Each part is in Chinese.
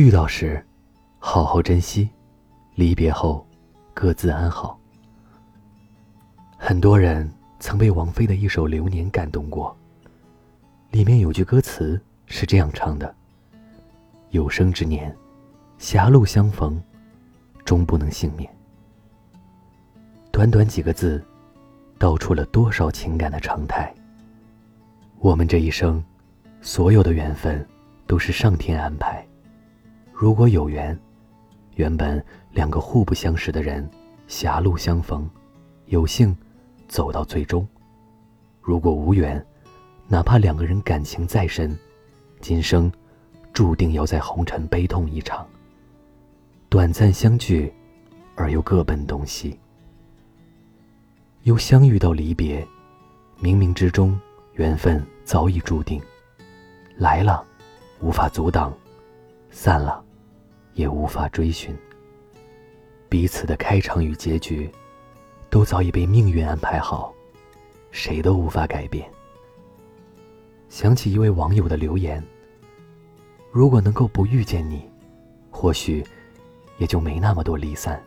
遇到时，好好珍惜；离别后，各自安好。很多人曾被王菲的一首《流年》感动过，里面有句歌词是这样唱的：“有生之年，狭路相逢，终不能幸免。”短短几个字，道出了多少情感的常态。我们这一生，所有的缘分，都是上天安排。如果有缘，原本两个互不相识的人，狭路相逢，有幸走到最终；如果无缘，哪怕两个人感情再深，今生注定要在红尘悲痛一场。短暂相聚，而又各奔东西。由相遇到离别，冥冥之中，缘分早已注定。来了，无法阻挡；散了，也无法追寻。彼此的开场与结局，都早已被命运安排好，谁都无法改变。想起一位网友的留言：“如果能够不遇见你，或许也就没那么多离散。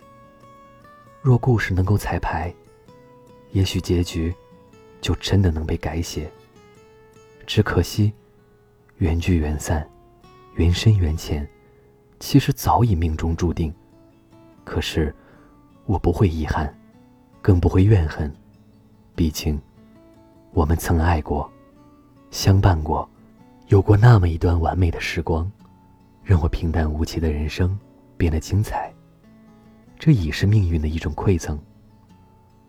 若故事能够彩排。”也许结局，就真的能被改写。只可惜，缘聚缘散，缘深缘浅，其实早已命中注定。可是，我不会遗憾，更不会怨恨。毕竟，我们曾爱过，相伴过，有过那么一段完美的时光，让我平淡无奇的人生变得精彩。这已是命运的一种馈赠。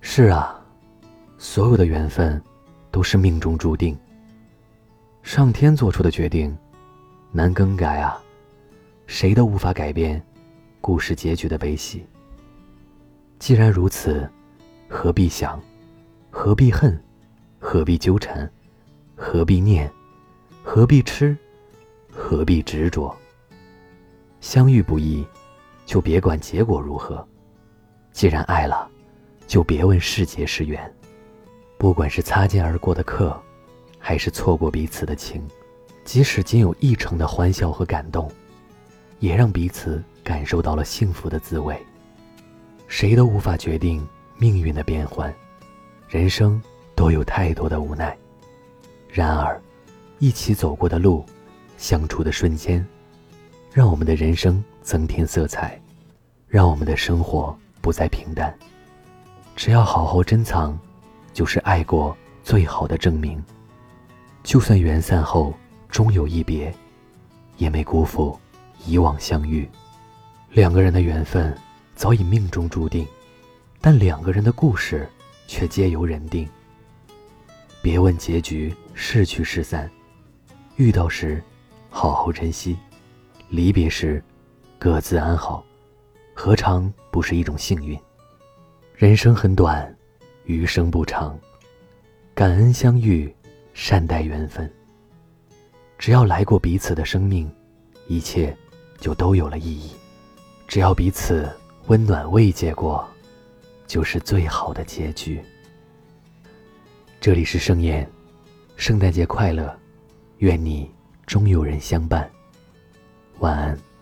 是啊。所有的缘分，都是命中注定。上天做出的决定，难更改啊！谁都无法改变故事结局的悲喜。既然如此，何必想？何必恨？何必纠缠？何必念？何必痴？何必执着？相遇不易，就别管结果如何。既然爱了，就别问是劫是缘。不管是擦肩而过的客，还是错过彼此的情，即使仅有一成的欢笑和感动，也让彼此感受到了幸福的滋味。谁都无法决定命运的变幻，人生都有太多的无奈。然而，一起走过的路，相处的瞬间，让我们的人生增添色彩，让我们的生活不再平淡。只要好好珍藏。就是爱过最好的证明。就算缘散后终有一别，也没辜负以往相遇。两个人的缘分早已命中注定，但两个人的故事却皆由人定。别问结局是聚是散，遇到时好好珍惜，离别时各自安好，何尝不是一种幸运？人生很短。余生不长，感恩相遇，善待缘分。只要来过彼此的生命，一切就都有了意义。只要彼此温暖慰藉过，就是最好的结局。这里是盛宴，圣诞节快乐，愿你终有人相伴。晚安。